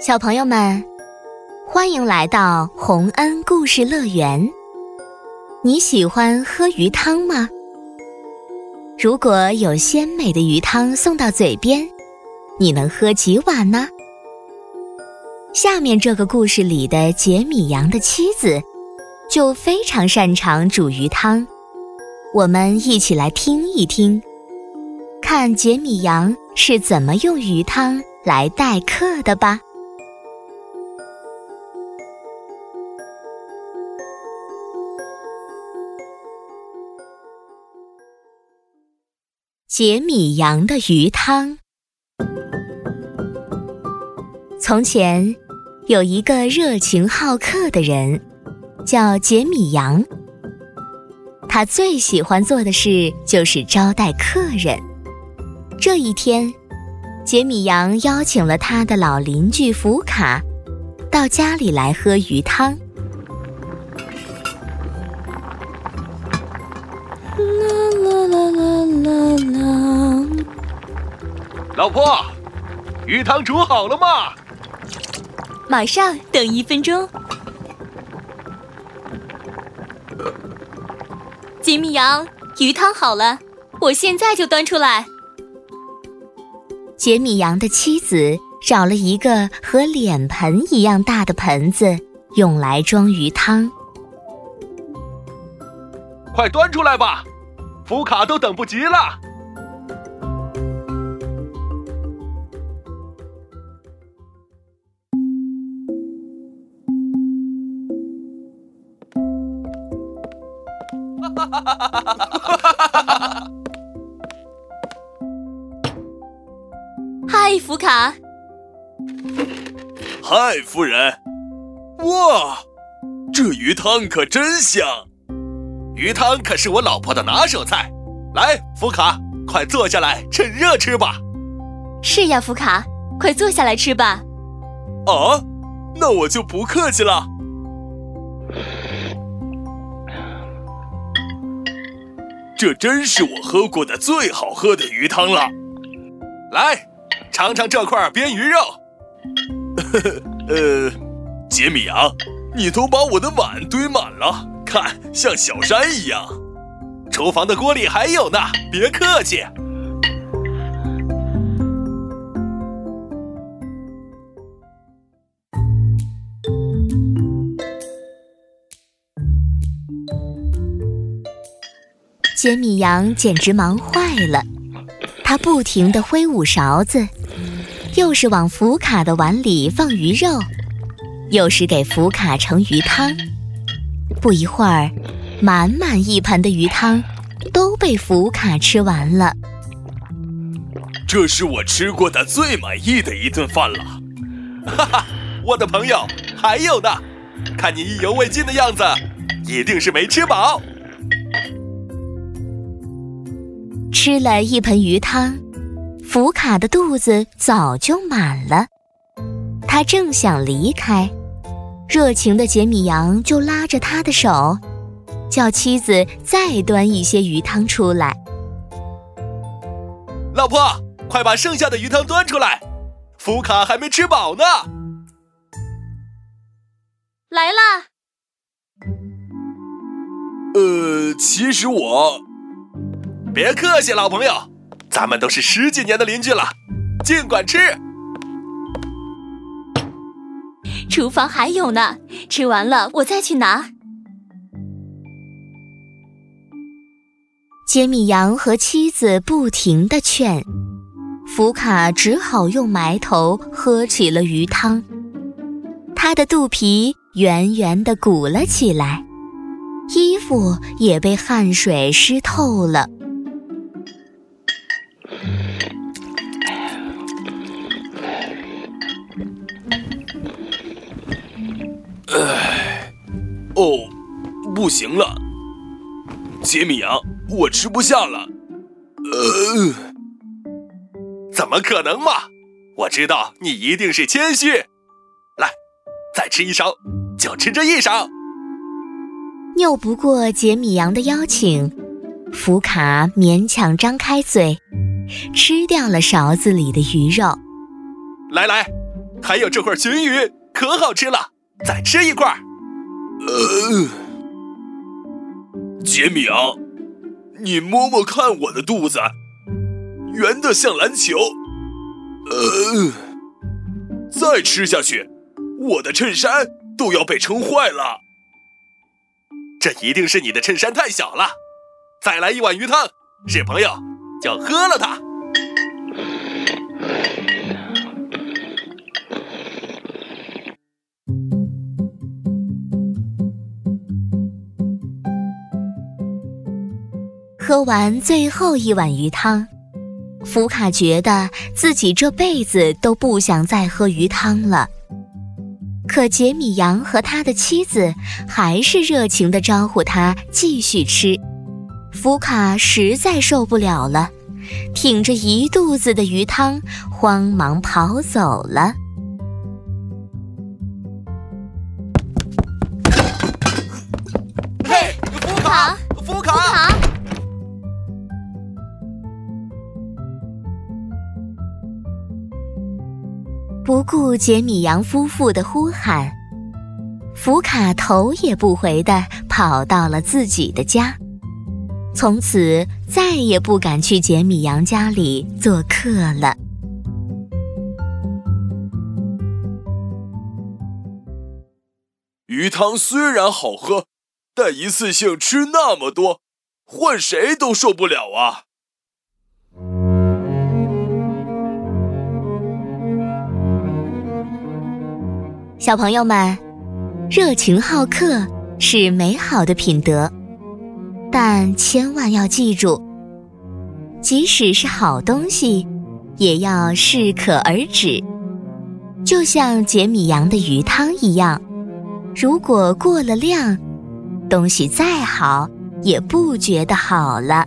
小朋友们，欢迎来到洪恩故事乐园。你喜欢喝鱼汤吗？如果有鲜美的鱼汤送到嘴边，你能喝几碗呢？下面这个故事里的杰米羊的妻子就非常擅长煮鱼汤，我们一起来听一听，看杰米羊是怎么用鱼汤来待客的吧。杰米羊的鱼汤。从前有一个热情好客的人，叫杰米羊。他最喜欢做的事就是招待客人。这一天，杰米羊邀请了他的老邻居福卡到家里来喝鱼汤。老婆，鱼汤煮好了吗？马上，等一分钟。吉米羊，鱼汤好了，我现在就端出来。杰米羊的妻子找了一个和脸盆一样大的盆子，用来装鱼汤。快端出来吧，福卡都等不及了。嗨，福卡。嗨，夫人。哇，这鱼汤可真香！鱼汤可是我老婆的拿手菜。来，福卡，快坐下来，趁热吃吧。是呀，福卡，快坐下来吃吧。啊，那我就不客气了。这真是我喝过的最好喝的鱼汤了，来，尝尝这块鳊鱼肉。呃，杰米啊，你都把我的碗堆满了，看像小山一样。厨房的锅里还有呢，别客气。杰米羊简直忙坏了，他不停地挥舞勺子，又是往福卡的碗里放鱼肉，又是给福卡盛鱼汤。不一会儿，满满一盆的鱼汤都被福卡吃完了。这是我吃过的最满意的一顿饭了。哈哈，我的朋友，还有呢，看你意犹未尽的样子，一定是没吃饱。吃了一盆鱼汤，福卡的肚子早就满了。他正想离开，热情的杰米羊就拉着他的手，叫妻子再端一些鱼汤出来。老婆，快把剩下的鱼汤端出来，福卡还没吃饱呢。来啦。呃，其实我。别客气，老朋友，咱们都是十几年的邻居了，尽管吃。厨房还有呢，吃完了我再去拿。杰米羊和妻子不停的劝，福卡只好用埋头喝起了鱼汤，他的肚皮圆圆的鼓了起来，衣服也被汗水湿透了。行了，杰米羊，我吃不下了。呃，怎么可能嘛？我知道你一定是谦虚。来，再吃一勺，就吃这一勺。拗不过杰米羊的邀请，福卡勉强张开嘴，吃掉了勺子里的鱼肉。来来，还有这块鲟鱼，可好吃了，再吃一块。呃，杰米昂，你摸摸看我的肚子，圆的像篮球。呃，再吃下去，我的衬衫都要被撑坏了。这一定是你的衬衫太小了。再来一碗鱼汤，是朋友就喝了它。喝完最后一碗鱼汤，福卡觉得自己这辈子都不想再喝鱼汤了。可杰米扬和他的妻子还是热情地招呼他继续吃。福卡实在受不了了，挺着一肚子的鱼汤，慌忙跑走了。不顾杰米扬夫妇的呼喊，福卡头也不回地跑到了自己的家，从此再也不敢去杰米扬家里做客了。鱼汤虽然好喝，但一次性吃那么多，换谁都受不了啊！小朋友们，热情好客是美好的品德，但千万要记住，即使是好东西，也要适可而止。就像杰米羊的鱼汤一样，如果过了量，东西再好也不觉得好了。